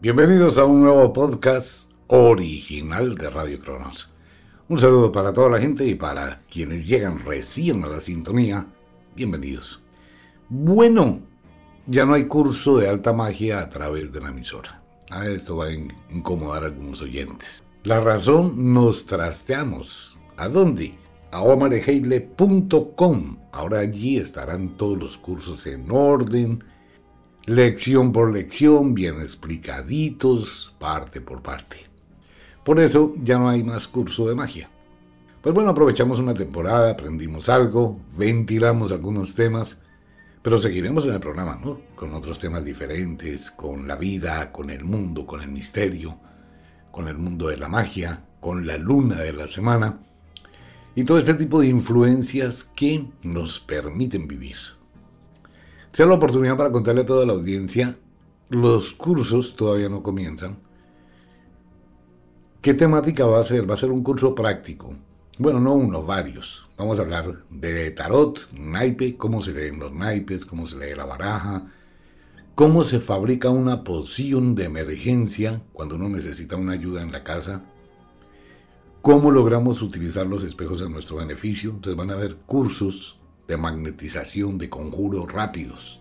Bienvenidos a un nuevo podcast original de Radio Cronos. Un saludo para toda la gente y para quienes llegan recién a la sintonía. Bienvenidos. Bueno, ya no hay curso de alta magia a través de la emisora. Ah, esto va a incomodar a algunos oyentes. La razón nos trasteamos. ¿A dónde? A omareheile.com. Ahora allí estarán todos los cursos en orden, lección por lección, bien explicaditos, parte por parte. Por eso ya no hay más curso de magia. Pues bueno, aprovechamos una temporada, aprendimos algo, ventilamos algunos temas, pero seguiremos en el programa, ¿no? Con otros temas diferentes, con la vida, con el mundo, con el misterio, con el mundo de la magia, con la luna de la semana y todo este tipo de influencias que nos permiten vivir. Sea la oportunidad para contarle a toda la audiencia, los cursos todavía no comienzan, ¿Qué temática va a ser? Va a ser un curso práctico. Bueno, no uno, varios. Vamos a hablar de tarot, naipe, cómo se leen los naipes, cómo se lee la baraja, cómo se fabrica una poción de emergencia cuando uno necesita una ayuda en la casa, cómo logramos utilizar los espejos a nuestro beneficio. Entonces van a haber cursos de magnetización, de conjuros rápidos,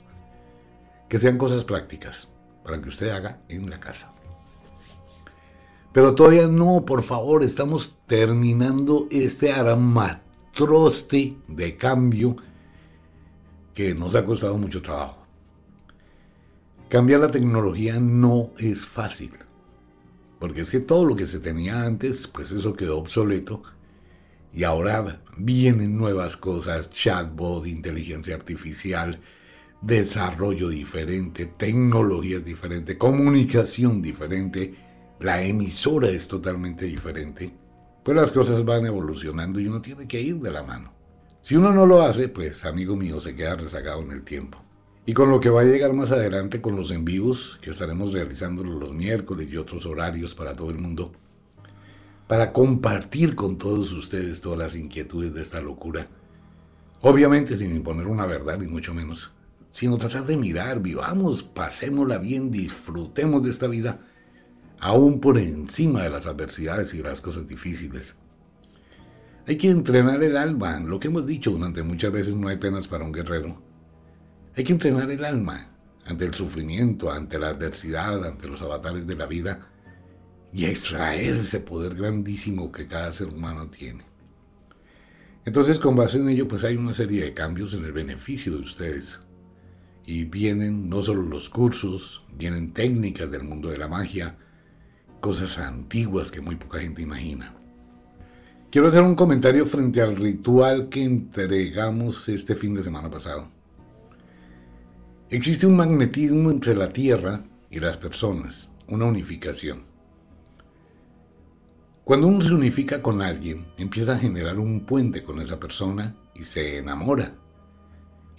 que sean cosas prácticas para que usted haga en la casa. Pero todavía no, por favor, estamos terminando este armatroste de cambio que nos ha costado mucho trabajo. Cambiar la tecnología no es fácil, porque es que todo lo que se tenía antes, pues eso quedó obsoleto, y ahora vienen nuevas cosas, chatbot, inteligencia artificial, desarrollo diferente, tecnologías diferentes, comunicación diferente, la emisora es totalmente diferente, pues las cosas van evolucionando y uno tiene que ir de la mano. Si uno no lo hace, pues amigo mío, se queda rezagado en el tiempo. Y con lo que va a llegar más adelante con los en vivos, que estaremos realizando los miércoles y otros horarios para todo el mundo, para compartir con todos ustedes todas las inquietudes de esta locura. Obviamente sin imponer una verdad, ni mucho menos, sino tratar de mirar, vivamos, pasémosla bien, disfrutemos de esta vida aún por encima de las adversidades y las cosas difíciles. Hay que entrenar el alma, lo que hemos dicho durante muchas veces no hay penas para un guerrero. Hay que entrenar el alma ante el sufrimiento, ante la adversidad, ante los avatares de la vida y extraer ese poder grandísimo que cada ser humano tiene. Entonces, con base en ello, pues hay una serie de cambios en el beneficio de ustedes. Y vienen no solo los cursos, vienen técnicas del mundo de la magia, cosas antiguas que muy poca gente imagina. Quiero hacer un comentario frente al ritual que entregamos este fin de semana pasado. Existe un magnetismo entre la Tierra y las personas, una unificación. Cuando uno se unifica con alguien, empieza a generar un puente con esa persona y se enamora.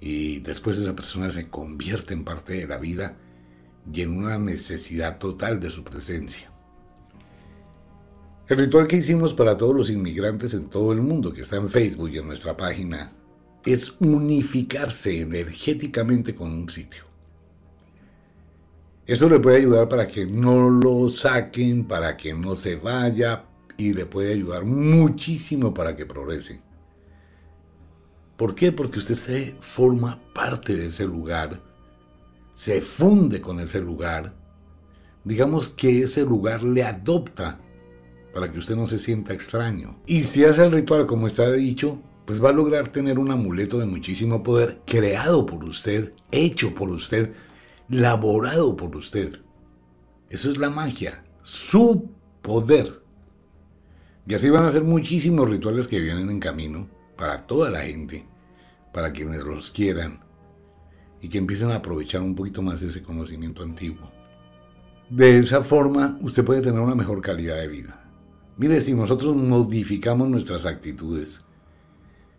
Y después esa persona se convierte en parte de la vida y en una necesidad total de su presencia. El ritual que hicimos para todos los inmigrantes en todo el mundo, que está en Facebook y en nuestra página, es unificarse energéticamente con un sitio. Eso le puede ayudar para que no lo saquen, para que no se vaya y le puede ayudar muchísimo para que progrese. ¿Por qué? Porque usted se forma parte de ese lugar, se funde con ese lugar, digamos que ese lugar le adopta para que usted no se sienta extraño. Y si hace el ritual como está dicho, pues va a lograr tener un amuleto de muchísimo poder creado por usted, hecho por usted, laborado por usted. Eso es la magia, su poder. Y así van a ser muchísimos rituales que vienen en camino para toda la gente, para quienes los quieran y que empiecen a aprovechar un poquito más ese conocimiento antiguo. De esa forma usted puede tener una mejor calidad de vida. Mire, si nosotros modificamos nuestras actitudes,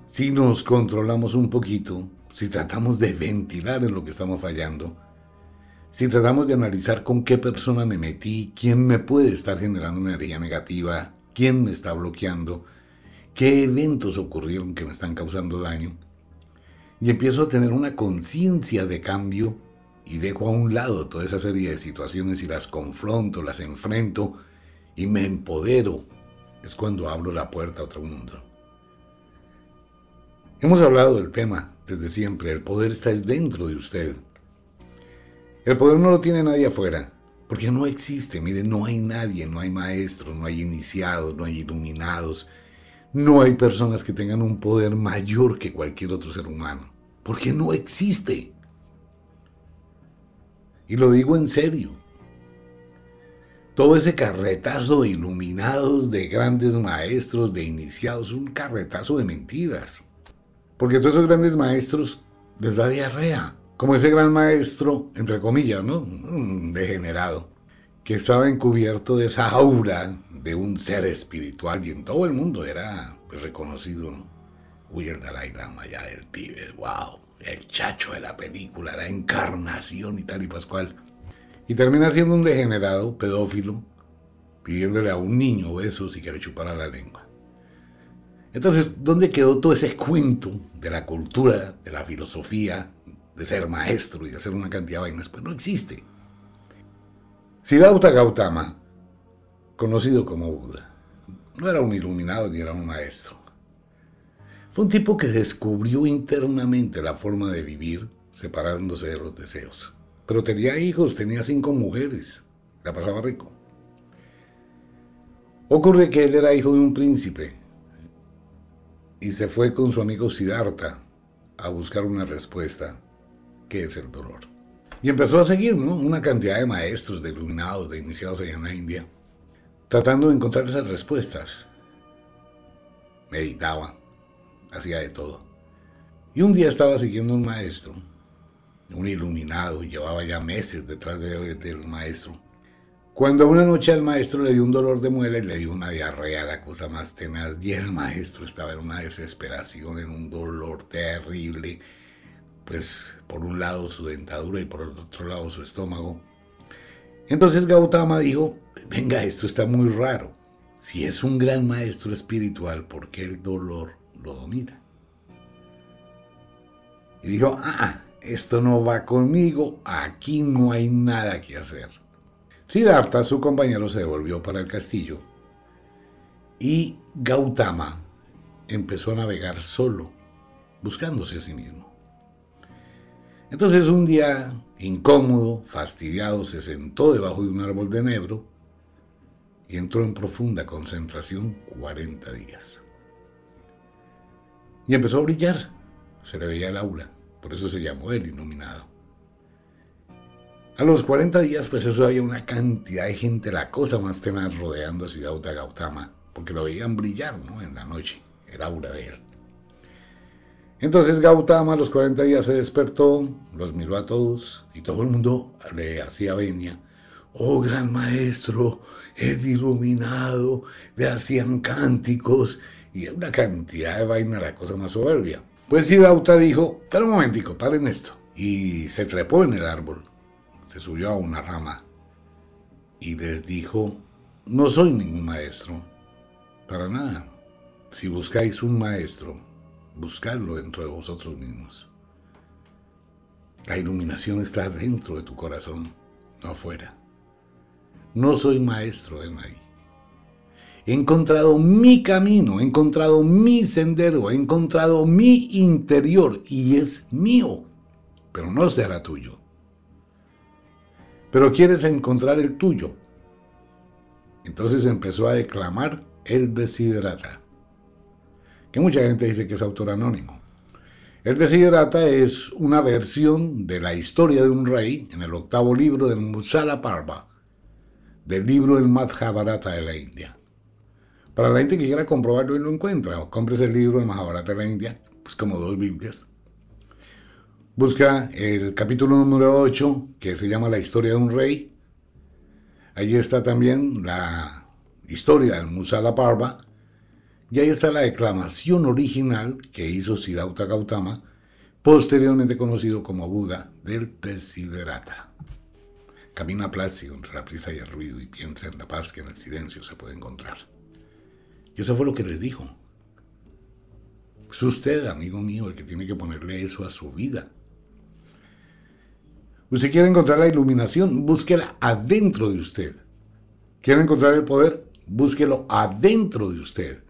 si nos controlamos un poquito, si tratamos de ventilar en lo que estamos fallando, si tratamos de analizar con qué persona me metí, quién me puede estar generando energía negativa, quién me está bloqueando, qué eventos ocurrieron que me están causando daño, y empiezo a tener una conciencia de cambio y dejo a un lado toda esa serie de situaciones y las confronto, las enfrento y me empodero, es cuando abro la puerta a otro mundo. Hemos hablado del tema desde siempre, el poder está dentro de usted. El poder no lo tiene nadie afuera, porque no existe, mire, no hay nadie, no hay maestros, no hay iniciados, no hay iluminados, no hay personas que tengan un poder mayor que cualquier otro ser humano, porque no existe. Y lo digo en serio. Todo ese carretazo de iluminados, de grandes maestros, de iniciados, un carretazo de mentiras. Porque todos esos grandes maestros les da diarrea. Como ese gran maestro, entre comillas, ¿no? Degenerado, que estaba encubierto de esa aura de un ser espiritual y en todo el mundo era pues, reconocido, ¿no? Uy, el Dalai Lama ya del Tíbet, wow, el chacho de la película, la encarnación y tal y pascual. Y termina siendo un degenerado, pedófilo, pidiéndole a un niño besos y que le chupara la lengua. Entonces, ¿dónde quedó todo ese cuento de la cultura, de la filosofía, de ser maestro y de hacer una cantidad de vainas? Pues no existe. Siddhartha Gautama, conocido como Buda, no era un iluminado ni era un maestro. Fue un tipo que descubrió internamente la forma de vivir separándose de los deseos. Pero tenía hijos, tenía cinco mujeres, la pasaba rico. Ocurre que él era hijo de un príncipe y se fue con su amigo Siddhartha a buscar una respuesta, que es el dolor. Y empezó a seguir una cantidad de maestros, de iluminados, de iniciados allá en la India, tratando de encontrar esas respuestas. Meditaba, hacía de todo. Y un día estaba siguiendo un maestro, un iluminado, llevaba ya meses detrás del maestro. Cuando una noche al maestro le dio un dolor de muela y le dio una diarrea, la cosa más tenaz, y el maestro estaba en una desesperación, en un dolor terrible, pues por un lado su dentadura y por otro lado su estómago. Entonces Gautama dijo, venga, esto está muy raro. Si es un gran maestro espiritual, ¿por qué el dolor lo domina? Y dijo, ah, esto no va conmigo, aquí no hay nada que hacer. Siddhartha, su compañero, se devolvió para el castillo y Gautama empezó a navegar solo, buscándose a sí mismo. Entonces un día, incómodo, fastidiado, se sentó debajo de un árbol de enebro y entró en profunda concentración 40 días. Y empezó a brillar, se le veía el aura, por eso se llamó el iluminado. A los 40 días, pues eso había una cantidad de gente, la cosa más tenaz rodeando a Siddhartha Gautama, porque lo veían brillar, ¿no? En la noche, el aura de él. Entonces Gautama a los 40 días se despertó, los miró a todos y todo el mundo le hacía venia. Oh gran maestro, el iluminado, le hacían cánticos y una cantidad de vaina, la cosa más soberbia. Pues Siddhartha dijo, pero un momentico, paren esto. Y se trepó en el árbol se subió a una rama y les dijo, no soy ningún maestro, para nada. Si buscáis un maestro, buscadlo dentro de vosotros mismos. La iluminación está dentro de tu corazón, no afuera. No soy maestro de nadie. He encontrado mi camino, he encontrado mi sendero, he encontrado mi interior y es mío, pero no será tuyo pero quieres encontrar el tuyo. Entonces empezó a declamar el Desiderata, que mucha gente dice que es autor anónimo. El Desiderata es una versión de la historia de un rey en el octavo libro del Musala Parva, del libro del Madhavaratha de la India. Para la gente que quiera comprobarlo y lo encuentra, o compres el libro del Mahabharata de la India, pues como dos Biblias. Busca el capítulo número 8, que se llama La historia de un rey. Allí está también la historia del Musala Parva. Y ahí está la declamación original que hizo Siddhartha Gautama, posteriormente conocido como Buda del Desiderata. Camina plácido entre la prisa y el ruido y piensa en la paz que en el silencio se puede encontrar. Y eso fue lo que les dijo. Es usted, amigo mío, el que tiene que ponerle eso a su vida. Usted quiere encontrar la iluminación, búsquela adentro de usted. ¿Quiere encontrar el poder? Búsquelo adentro de usted.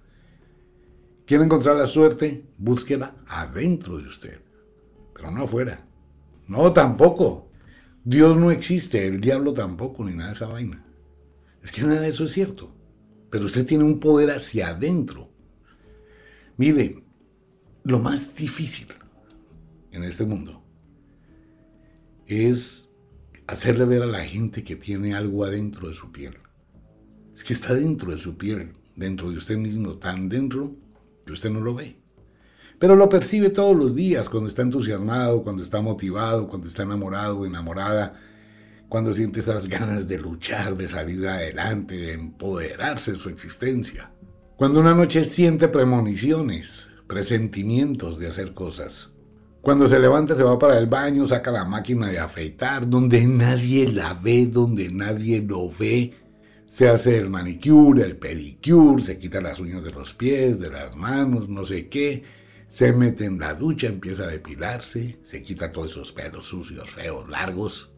¿Quiere encontrar la suerte? Búsquela adentro de usted, pero no afuera. No, tampoco. Dios no existe, el diablo tampoco, ni nada de esa vaina. Es que nada de eso es cierto. Pero usted tiene un poder hacia adentro. Mire, lo más difícil en este mundo es hacerle ver a la gente que tiene algo adentro de su piel. Es que está dentro de su piel, dentro de usted mismo, tan dentro usted no lo ve. Pero lo percibe todos los días, cuando está entusiasmado, cuando está motivado, cuando está enamorado o enamorada, cuando siente esas ganas de luchar, de salir adelante, de empoderarse de su existencia. Cuando una noche siente premoniciones, presentimientos de hacer cosas. Cuando se levanta, se va para el baño, saca la máquina de afeitar, donde nadie la ve, donde nadie lo ve. Se hace el manicure, el pedicure, se quita las uñas de los pies, de las manos, no sé qué. Se mete en la ducha, empieza a depilarse, se quita todos esos pelos sucios, feos, largos.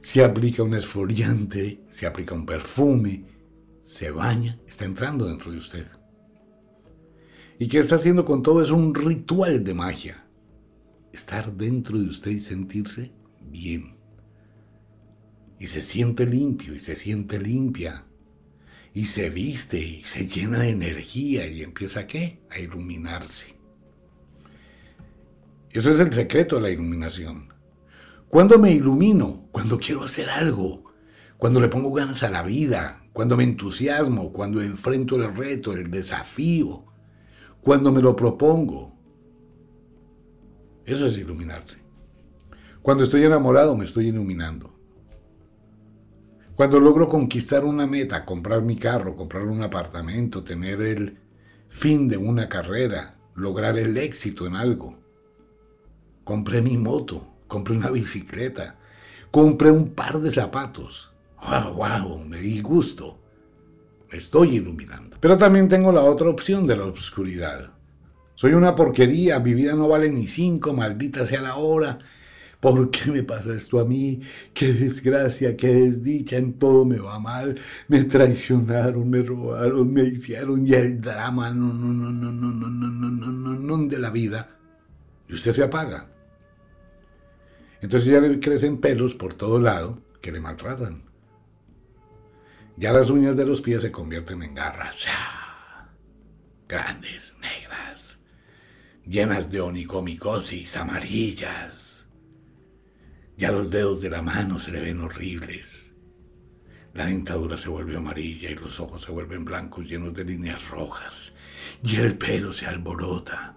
Se aplica un esfoliante, se aplica un perfume, se baña, está entrando dentro de usted. ¿Y qué está haciendo con todo? Es un ritual de magia estar dentro de usted y sentirse bien. Y se siente limpio y se siente limpia. Y se viste y se llena de energía y empieza qué? A iluminarse. Eso es el secreto de la iluminación. ¿Cuándo me ilumino? Cuando quiero hacer algo. Cuando le pongo ganas a la vida. Cuando me entusiasmo. Cuando enfrento el reto, el desafío. Cuando me lo propongo. Eso es iluminarse. Cuando estoy enamorado me estoy iluminando. Cuando logro conquistar una meta, comprar mi carro, comprar un apartamento, tener el fin de una carrera, lograr el éxito en algo. Compré mi moto, compré una bicicleta, compré un par de zapatos. ¡Wow, wow! Me di gusto. Me estoy iluminando. Pero también tengo la otra opción de la oscuridad soy una porquería, mi vida no vale ni cinco, maldita sea la hora. ¿Por qué me pasa esto a mí? Qué desgracia, qué desdicha, en todo me va mal. Me traicionaron, me robaron, me hicieron y el drama, no, no, no, no, no, no, no, no, no, no, no, de la vida. Y usted se apaga. Entonces ya le crecen pelos por todo lado que le maltratan. Ya las uñas de los pies se convierten en garras. Grandes, negras llenas de onicomicosis amarillas. Ya los dedos de la mano se le ven horribles. La dentadura se vuelve amarilla y los ojos se vuelven blancos llenos de líneas rojas. Y el pelo se alborota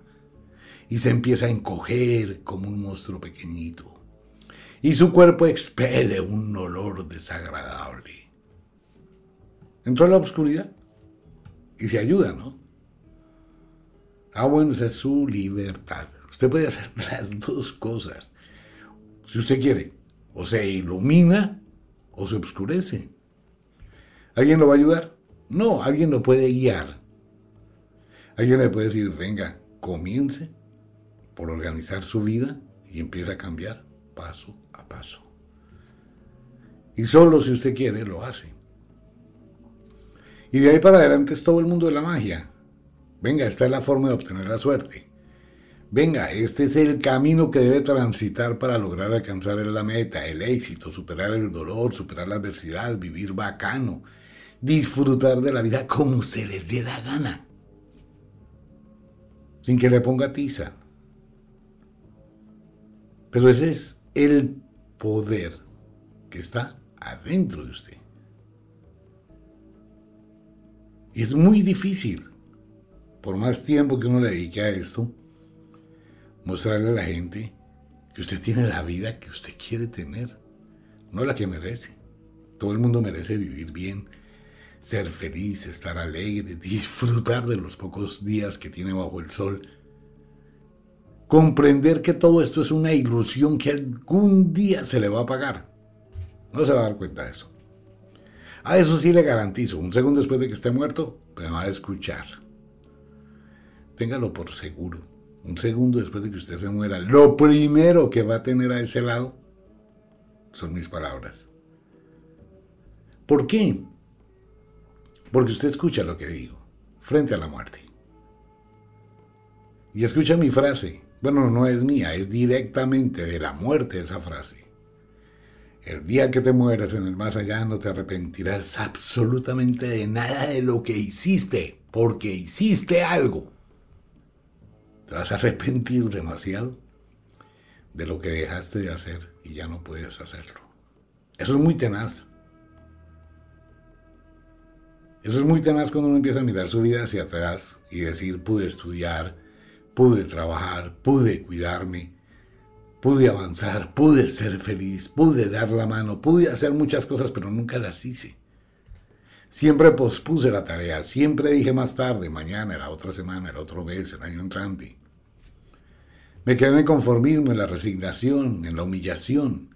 y se empieza a encoger como un monstruo pequeñito. Y su cuerpo expele un olor desagradable. Entró a la oscuridad y se ayuda, ¿no? Ah, bueno, esa es su libertad. Usted puede hacer las dos cosas. Si usted quiere, o se ilumina o se oscurece. ¿Alguien lo va a ayudar? No, alguien lo puede guiar. Alguien le puede decir, venga, comience por organizar su vida y empieza a cambiar paso a paso. Y solo si usted quiere, lo hace. Y de ahí para adelante es todo el mundo de la magia. Venga, esta es la forma de obtener la suerte. Venga, este es el camino que debe transitar para lograr alcanzar la meta, el éxito, superar el dolor, superar la adversidad, vivir bacano, disfrutar de la vida como se le dé la gana, sin que le ponga tiza. Pero ese es el poder que está adentro de usted. Y es muy difícil por más tiempo que uno le dedique a esto, mostrarle a la gente que usted tiene la vida que usted quiere tener, no la que merece. Todo el mundo merece vivir bien, ser feliz, estar alegre, disfrutar de los pocos días que tiene bajo el sol. Comprender que todo esto es una ilusión que algún día se le va a pagar. No se va a dar cuenta de eso. A eso sí le garantizo, un segundo después de que esté muerto, me va a escuchar téngalo por seguro. Un segundo después de que usted se muera, lo primero que va a tener a ese lado son mis palabras. ¿Por qué? Porque usted escucha lo que digo, frente a la muerte. Y escucha mi frase. Bueno, no es mía, es directamente de la muerte esa frase. El día que te mueras en el más allá no te arrepentirás absolutamente de nada de lo que hiciste, porque hiciste algo. Te vas a arrepentir demasiado de lo que dejaste de hacer y ya no puedes hacerlo. Eso es muy tenaz. Eso es muy tenaz cuando uno empieza a mirar su vida hacia atrás y decir, pude estudiar, pude trabajar, pude cuidarme, pude avanzar, pude ser feliz, pude dar la mano, pude hacer muchas cosas, pero nunca las hice. Siempre pospuse la tarea, siempre dije más tarde, mañana, la otra semana, el otro mes, el año entrante. Me quedé en conformismo, en la resignación, en la humillación.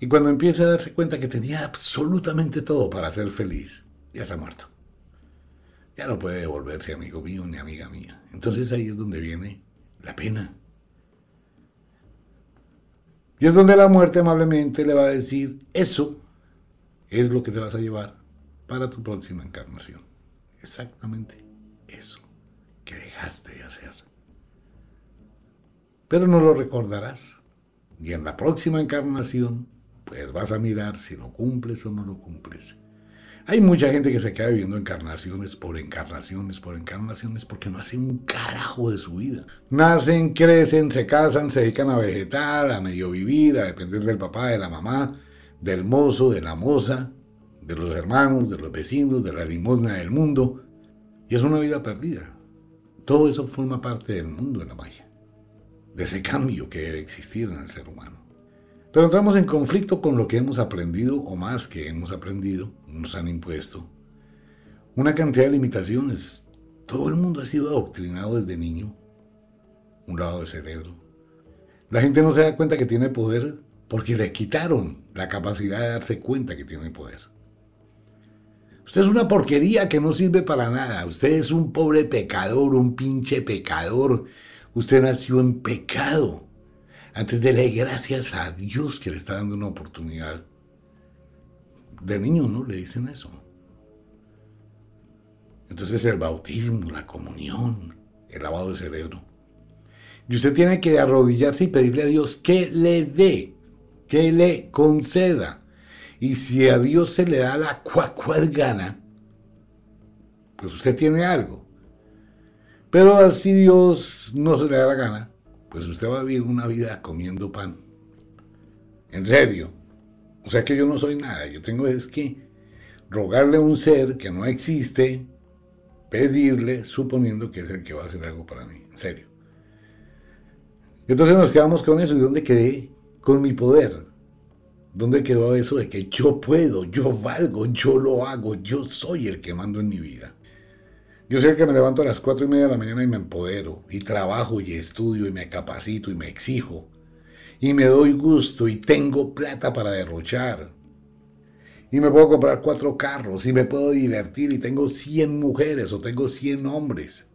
Y cuando empieza a darse cuenta que tenía absolutamente todo para ser feliz, ya está muerto. Ya no puede devolverse amigo mío ni amiga mía. Entonces ahí es donde viene la pena. Y es donde la muerte amablemente le va a decir, eso es lo que te vas a llevar para tu próxima encarnación. Exactamente eso que dejaste de hacer. Pero no lo recordarás. Y en la próxima encarnación, pues vas a mirar si lo cumples o no lo cumples. Hay mucha gente que se queda viviendo encarnaciones por encarnaciones por encarnaciones porque no hacen un carajo de su vida. Nacen, crecen, se casan, se dedican a vegetar, a medio vivir, a depender del papá, de la mamá, del mozo, de la moza, de los hermanos, de los vecinos, de la limosna del mundo. Y es una vida perdida. Todo eso forma parte del mundo de la magia, de ese cambio que debe existir en el ser humano. Pero entramos en conflicto con lo que hemos aprendido o más que hemos aprendido, nos han impuesto. Una cantidad de limitaciones. Todo el mundo ha sido adoctrinado desde niño. Un lado del cerebro. La gente no se da cuenta que tiene poder porque le quitaron la capacidad de darse cuenta que tiene poder. Usted es una porquería que no sirve para nada. Usted es un pobre pecador, un pinche pecador. Usted nació en pecado antes de darle gracias a Dios que le está dando una oportunidad. De niño no le dicen eso. Entonces el bautismo, la comunión, el lavado de cerebro. Y usted tiene que arrodillarse y pedirle a Dios que le dé, que le conceda. Y si a Dios se le da la cuacual gana, pues usted tiene algo. Pero así Dios no se le da la gana, pues usted va a vivir una vida comiendo pan. En serio. O sea que yo no soy nada. Yo tengo es que rogarle a un ser que no existe, pedirle, suponiendo que es el que va a hacer algo para mí. En serio. Entonces nos quedamos con eso. ¿Y dónde quedé? Con mi poder. ¿Dónde quedó eso de que yo puedo, yo valgo, yo lo hago, yo soy el que mando en mi vida? Yo soy el que me levanto a las cuatro y media de la mañana y me empodero, y trabajo y estudio y me capacito y me exijo, y me doy gusto y tengo plata para derrochar. Y me puedo comprar cuatro carros y me puedo divertir y tengo 100 mujeres o tengo 100 hombres.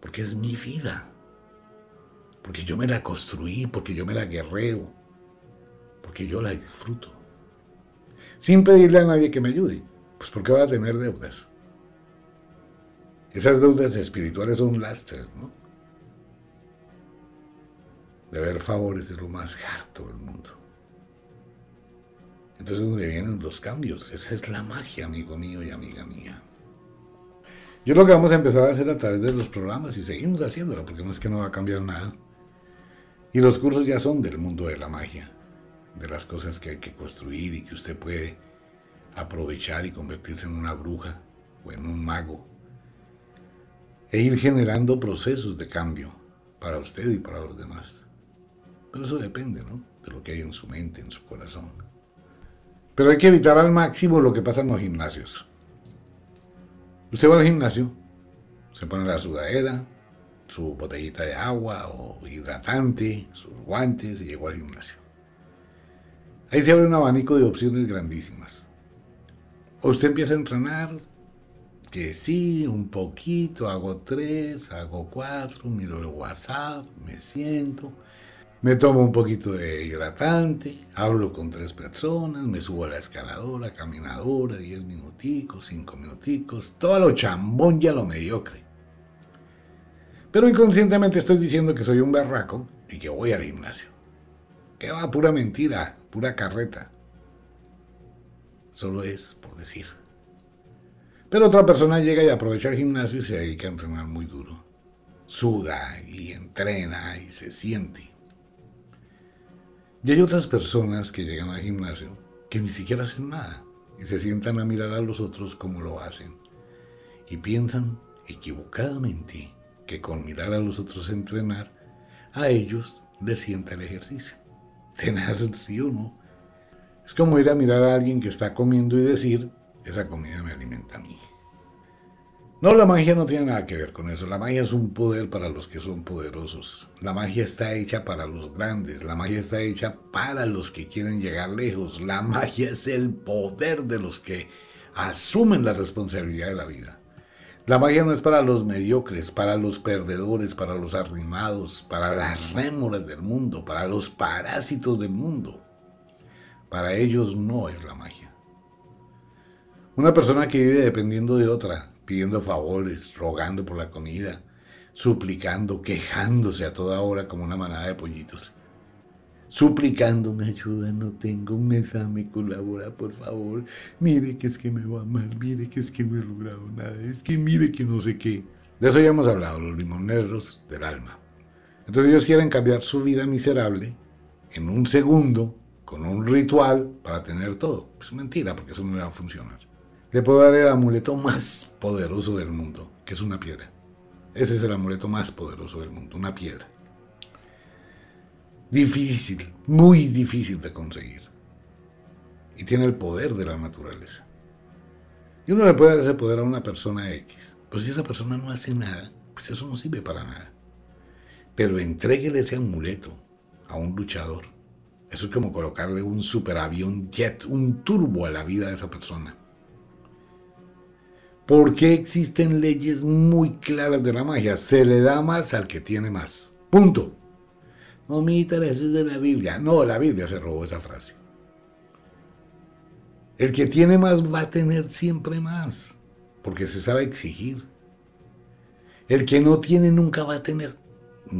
Porque es mi vida. Porque yo me la construí, porque yo me la guerreo, porque yo la disfruto. Sin pedirle a nadie que me ayude. Pues porque voy a tener deudas. Esas deudas espirituales son lastres, ¿no? Deber favores es lo más harto del mundo. Entonces, ¿dónde vienen los cambios? Esa es la magia, amigo mío y amiga mía. Yo lo que vamos a empezar a hacer a través de los programas y seguimos haciéndolo, porque no es que no va a cambiar nada. Y los cursos ya son del mundo de la magia, de las cosas que hay que construir y que usted puede aprovechar y convertirse en una bruja o en un mago e ir generando procesos de cambio para usted y para los demás. Pero eso depende, ¿no? De lo que hay en su mente, en su corazón. Pero hay que evitar al máximo lo que pasa en los gimnasios. Usted va al gimnasio, se pone la sudadera, su botellita de agua o hidratante, sus guantes y llegó al gimnasio. Ahí se abre un abanico de opciones grandísimas. O usted empieza a entrenar, que sí, un poquito, hago tres, hago cuatro, miro el WhatsApp, me siento, Me tomo un poquito de hidratante, hablo con tres personas, me subo a la escaladora, caminadora, diez minuticos, cinco minuticos, todo lo chambón y a lo mediocre. Pero inconscientemente estoy diciendo que soy un berraco y que voy al gimnasio. Que va pura mentira, pura carreta. Solo es por decir. Pero otra persona llega y aprovecha el gimnasio y se dedica a entrenar muy duro. Suda y entrena y se siente. Y hay otras personas que llegan al gimnasio que ni siquiera hacen nada y se sientan a mirar a los otros como lo hacen. Y piensan equivocadamente que con mirar a los otros entrenar, a ellos les sienta el ejercicio. Tenaz, sí o no. Es como ir a mirar a alguien que está comiendo y decir, esa comida me alimenta a mí. No, la magia no tiene nada que ver con eso. La magia es un poder para los que son poderosos. La magia está hecha para los grandes. La magia está hecha para los que quieren llegar lejos. La magia es el poder de los que asumen la responsabilidad de la vida. La magia no es para los mediocres, para los perdedores, para los arrimados, para las rémoras del mundo, para los parásitos del mundo. Para ellos no es la magia. Una persona que vive dependiendo de otra, pidiendo favores, rogando por la comida, suplicando, quejándose a toda hora como una manada de pollitos. Suplicando, me ayuda, no tengo un examen, colabora, por favor. Mire que es que me va mal, mire que es que no he logrado nada, es que mire que no sé qué. De eso ya hemos hablado, los limoneros del alma. Entonces ellos quieren cambiar su vida miserable en un segundo con un ritual para tener todo. Es mentira, porque eso no va a funcionar le puedo dar el amuleto más poderoso del mundo, que es una piedra. Ese es el amuleto más poderoso del mundo, una piedra. Difícil, muy difícil de conseguir. Y tiene el poder de la naturaleza. Y uno le puede dar ese poder a una persona X. Pero si esa persona no hace nada, pues eso no sirve para nada. Pero entréguele ese amuleto a un luchador. Eso es como colocarle un superavión jet, un turbo a la vida de esa persona. ¿Por qué existen leyes muy claras de la magia? Se le da más al que tiene más. Punto. Mi eso es de la Biblia. No, la Biblia se robó esa frase. El que tiene más va a tener siempre más, porque se sabe exigir. El que no tiene nunca va a tener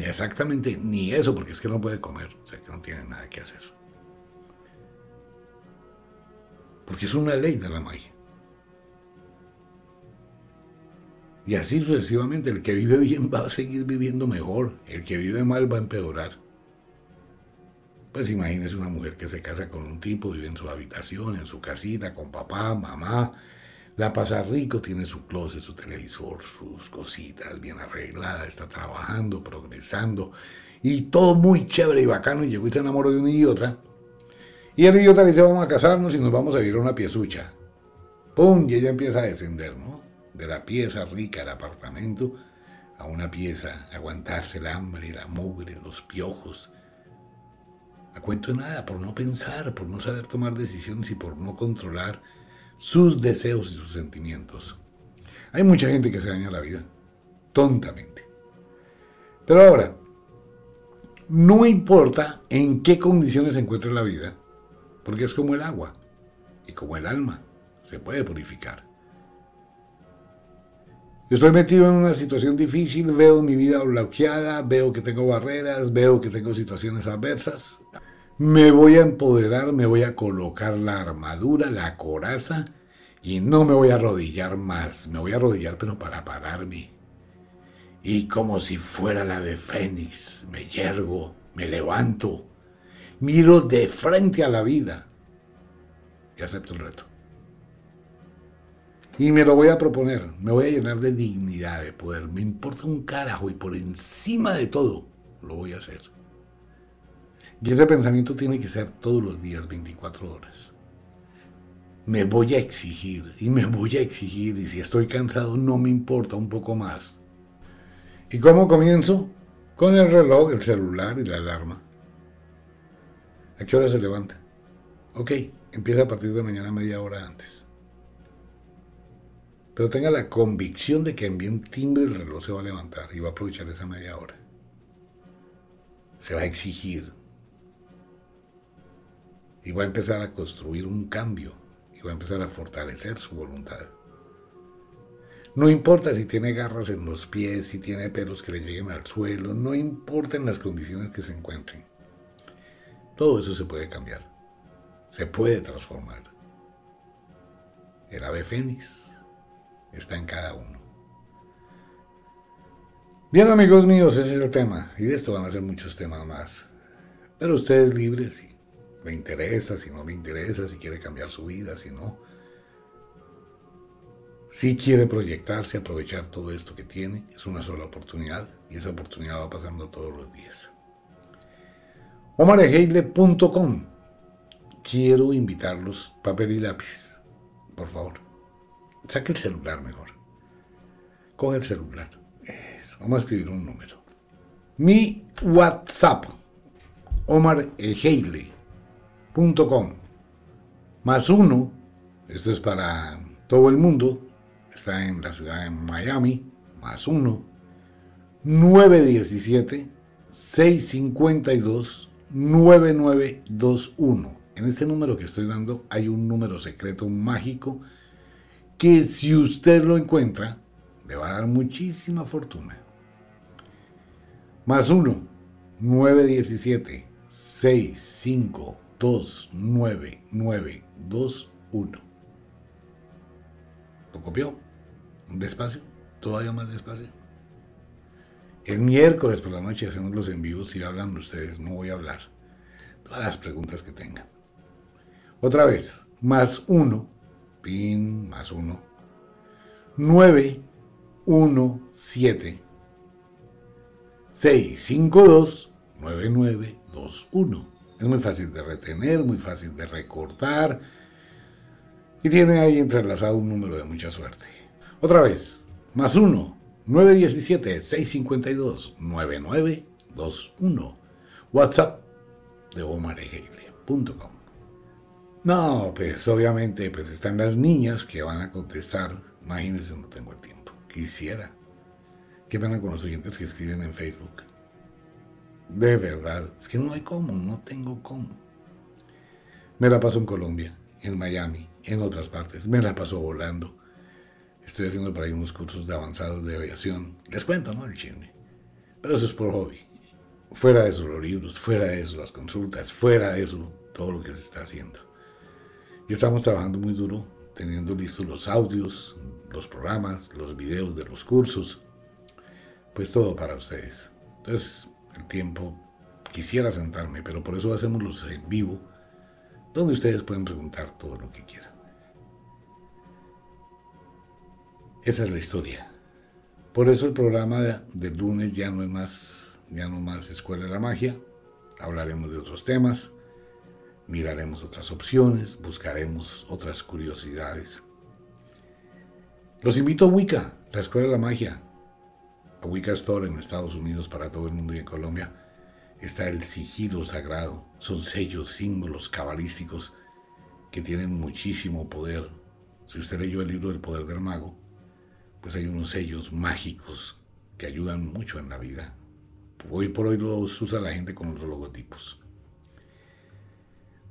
exactamente ni eso, porque es que no puede comer, o sea que no tiene nada que hacer. Porque es una ley de la magia. Y así sucesivamente, el que vive bien va a seguir viviendo mejor, el que vive mal va a empeorar. Pues imagínese una mujer que se casa con un tipo, vive en su habitación, en su casita, con papá, mamá, la pasa rico, tiene su closet, su televisor, sus cositas bien arregladas, está trabajando, progresando, y todo muy chévere y bacano, y llegó y se enamoró de un idiota. Y el idiota le dice, vamos a casarnos y nos vamos a vivir a una piezucha. ¡Pum! Y ella empieza a descender, ¿no? de la pieza rica del apartamento a una pieza, aguantarse el hambre, la mugre, los piojos. A cuento de nada, por no pensar, por no saber tomar decisiones y por no controlar sus deseos y sus sentimientos. Hay mucha gente que se daña la vida, tontamente. Pero ahora, no importa en qué condiciones se encuentre la vida, porque es como el agua y como el alma, se puede purificar. Estoy metido en una situación difícil, veo mi vida bloqueada, veo que tengo barreras, veo que tengo situaciones adversas. Me voy a empoderar, me voy a colocar la armadura, la coraza y no me voy a arrodillar más. Me voy a arrodillar pero para pararme. Y como si fuera la de Fénix, me yergo, me levanto, miro de frente a la vida y acepto el reto. Y me lo voy a proponer, me voy a llenar de dignidad, de poder. Me importa un carajo y por encima de todo lo voy a hacer. Y ese pensamiento tiene que ser todos los días, 24 horas. Me voy a exigir y me voy a exigir y si estoy cansado no me importa un poco más. ¿Y cómo comienzo? Con el reloj, el celular y la alarma. ¿A qué hora se levanta? Ok, empieza a partir de mañana media hora antes pero tenga la convicción de que en bien timbre el reloj se va a levantar y va a aprovechar esa media hora. se va a exigir y va a empezar a construir un cambio y va a empezar a fortalecer su voluntad. No importa si tiene garras en los pies, si tiene pelos que le lleguen al suelo, no importa en las condiciones que se encuentren. Todo eso se puede cambiar, se puede transformar. El ave fénix está en cada uno. Bien amigos míos, ese es el tema. Y de esto van a ser muchos temas más. Pero usted es libre si le interesa, si no le interesa, si quiere cambiar su vida, si no. Si quiere proyectarse, aprovechar todo esto que tiene, es una sola oportunidad y esa oportunidad va pasando todos los días. omareheile.com Quiero invitarlos, papel y lápiz, por favor. Saque el celular mejor. Coge el celular. Vamos a escribir un número. Mi WhatsApp, omareheile.com, más uno, esto es para todo el mundo, está en la ciudad de Miami, más uno, 917 652 9921. En este número que estoy dando hay un número secreto mágico que si usted lo encuentra, le va a dar muchísima fortuna. Más 1, 917 652 9921. ¿Lo copió? Despacio, todavía más despacio. El miércoles por la noche hacemos los en vivos y hablan ustedes, no voy a hablar. Todas las preguntas que tengan. Otra vez, más 1, pin, más 1, 917 652-9921. Es muy fácil de retener, muy fácil de recortar y tiene ahí entrelazado un número de mucha suerte. Otra vez, más 1, 917-652-9921. WhatsApp de omaregeile.com. No, pues obviamente pues están las niñas que van a contestar. Imagínense, no tengo el tiempo. Quisiera. Qué pena con los oyentes que escriben en Facebook. De verdad, es que no hay cómo, no tengo cómo. Me la paso en Colombia, en Miami, en otras partes. Me la paso volando. Estoy haciendo por ahí unos cursos de avanzados de aviación. Les cuento, ¿no? El chisme. Pero eso es por hobby. Fuera de eso los libros, fuera de eso las consultas, fuera de eso todo lo que se está haciendo. Y estamos trabajando muy duro, teniendo listos los audios, los programas, los videos de los cursos pues todo para ustedes. Entonces, el tiempo, quisiera sentarme, pero por eso hacemos los en vivo, donde ustedes pueden preguntar todo lo que quieran. Esa es la historia. Por eso el programa de, lunes ya no es más, ya no más Escuela de la Magia. Hablaremos de otros temas, miraremos otras opciones, buscaremos otras curiosidades. Los invito a Wicca, la Escuela de la Magia, Wicca Store en Estados Unidos para todo el mundo y en Colombia está el sigilo sagrado. Son sellos, símbolos cabalísticos que tienen muchísimo poder. Si usted leyó el libro del poder del mago, pues hay unos sellos mágicos que ayudan mucho en la vida. Hoy por hoy los usa la gente con los logotipos.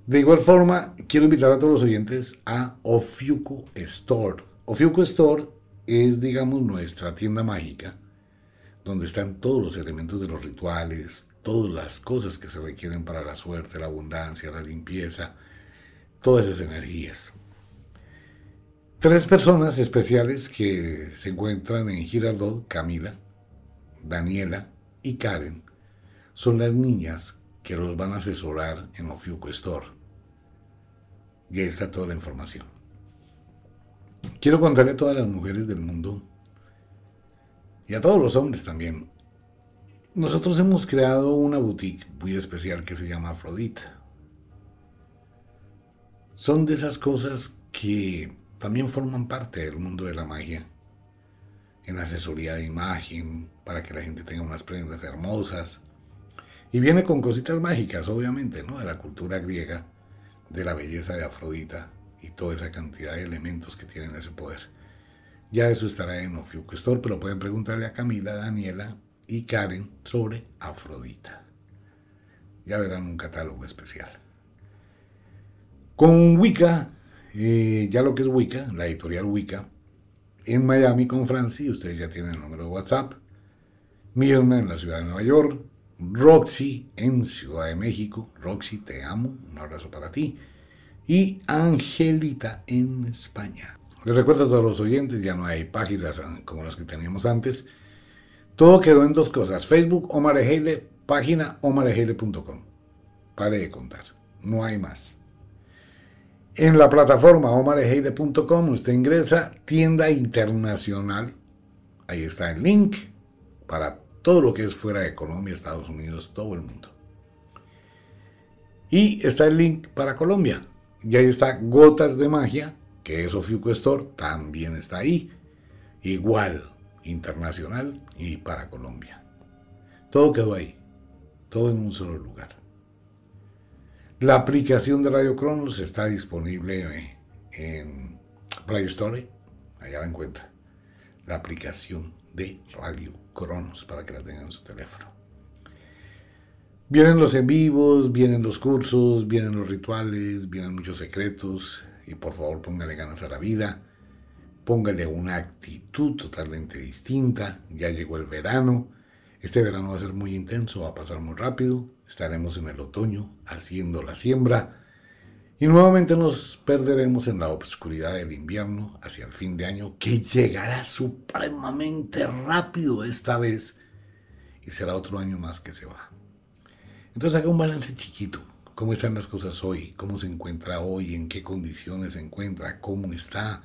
De igual forma, quiero invitar a todos los oyentes a Ofiuco Store. Ofiuco Store es, digamos, nuestra tienda mágica donde están todos los elementos de los rituales, todas las cosas que se requieren para la suerte, la abundancia, la limpieza, todas esas energías. Tres personas especiales que se encuentran en Girardot, Camila, Daniela y Karen, son las niñas que los van a asesorar en Ofiuco Store. Y ahí está toda la información. Quiero contarle a todas las mujeres del mundo y a todos los hombres también. Nosotros hemos creado una boutique muy especial que se llama Afrodita. Son de esas cosas que también forman parte del mundo de la magia. En asesoría de imagen, para que la gente tenga unas prendas hermosas. Y viene con cositas mágicas, obviamente, ¿no? De la cultura griega, de la belleza de Afrodita y toda esa cantidad de elementos que tienen ese poder. Ya eso estará en Ofiuco pero pueden preguntarle a Camila, Daniela y Karen sobre Afrodita. Ya verán un catálogo especial. Con Wicca, eh, ya lo que es Wicca, la editorial Wicca, en Miami con Franci, ustedes ya tienen el número de WhatsApp. Mirna en la ciudad de Nueva York. Roxy en Ciudad de México. Roxy, te amo. Un abrazo para ti. Y Angelita en España. Les recuerdo a todos los oyentes, ya no hay páginas como las que teníamos antes. Todo quedó en dos cosas. Facebook Omar Ejeile, página omarejeile.com. Pare de contar. No hay más. En la plataforma omarejeile.com usted ingresa tienda internacional. Ahí está el link para todo lo que es fuera de Colombia, Estados Unidos, todo el mundo. Y está el link para Colombia. Y ahí está Gotas de Magia, que es Ofiuco Store, también está ahí. Igual, internacional y para Colombia. Todo quedó ahí. Todo en un solo lugar. La aplicación de Radio Cronos está disponible en Play Store. Allá la encuentra. La aplicación de Radio Cronos para que la tengan en su teléfono. Vienen los en vivos, vienen los cursos, vienen los rituales, vienen muchos secretos. Y por favor póngale ganas a la vida. Póngale una actitud totalmente distinta. Ya llegó el verano. Este verano va a ser muy intenso, va a pasar muy rápido. Estaremos en el otoño haciendo la siembra y nuevamente nos perderemos en la oscuridad del invierno hacia el fin de año que llegará supremamente rápido esta vez y será otro año más que se va. Entonces haga un balance chiquito. ¿Cómo están las cosas hoy? ¿Cómo se encuentra hoy? ¿En qué condiciones se encuentra? ¿Cómo está?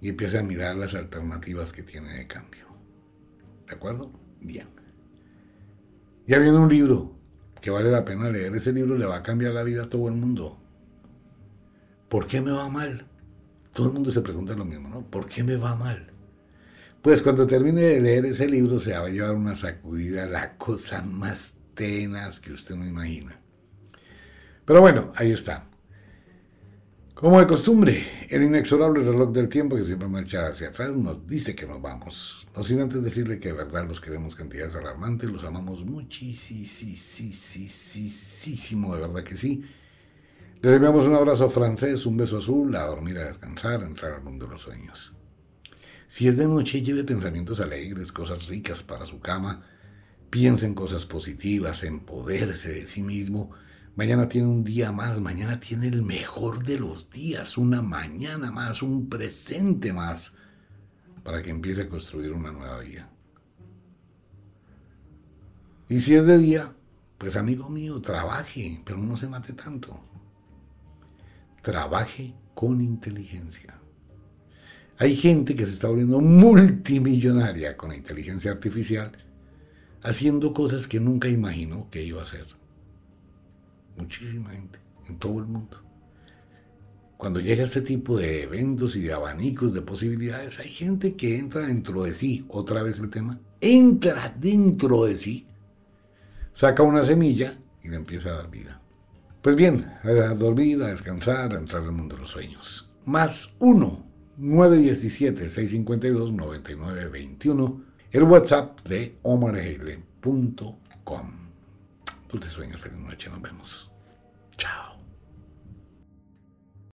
Y empiece a mirar las alternativas que tiene de cambio. ¿De acuerdo? Bien. Ya viene un libro que vale la pena leer. Ese libro le va a cambiar la vida a todo el mundo. ¿Por qué me va mal? Todo el mundo se pregunta lo mismo, ¿no? ¿Por qué me va mal? Pues cuando termine de leer ese libro se va a llevar una sacudida, la cosa más tenaz que usted no imagina. Pero bueno, ahí está. Como de costumbre, el inexorable reloj del tiempo que siempre marcha hacia atrás nos dice que nos vamos. No sin antes decirle que de verdad los queremos cantidades alarmantes, los amamos muchísimo, de verdad que sí. Les enviamos un abrazo francés, un beso azul, a dormir, a descansar, a entrar al mundo de los sueños. Si es de noche, lleve pensamientos alegres, cosas ricas para su cama. Piense en cosas positivas, en poderse de sí mismo Mañana tiene un día más, mañana tiene el mejor de los días, una mañana más, un presente más, para que empiece a construir una nueva vida. Y si es de día, pues amigo mío, trabaje, pero no se mate tanto. Trabaje con inteligencia. Hay gente que se está volviendo multimillonaria con la inteligencia artificial, haciendo cosas que nunca imaginó que iba a hacer muchísima gente, en todo el mundo. Cuando llega este tipo de eventos y de abanicos de posibilidades, hay gente que entra dentro de sí, otra vez el tema, entra dentro de sí, saca una semilla y le empieza a dar vida. Pues bien, a dormir, a descansar, a entrar al mundo de los sueños. Más 1 917 652 9921 el WhatsApp de omarheile.com. Dulces sueños, feliz noche, nos vemos. Chao.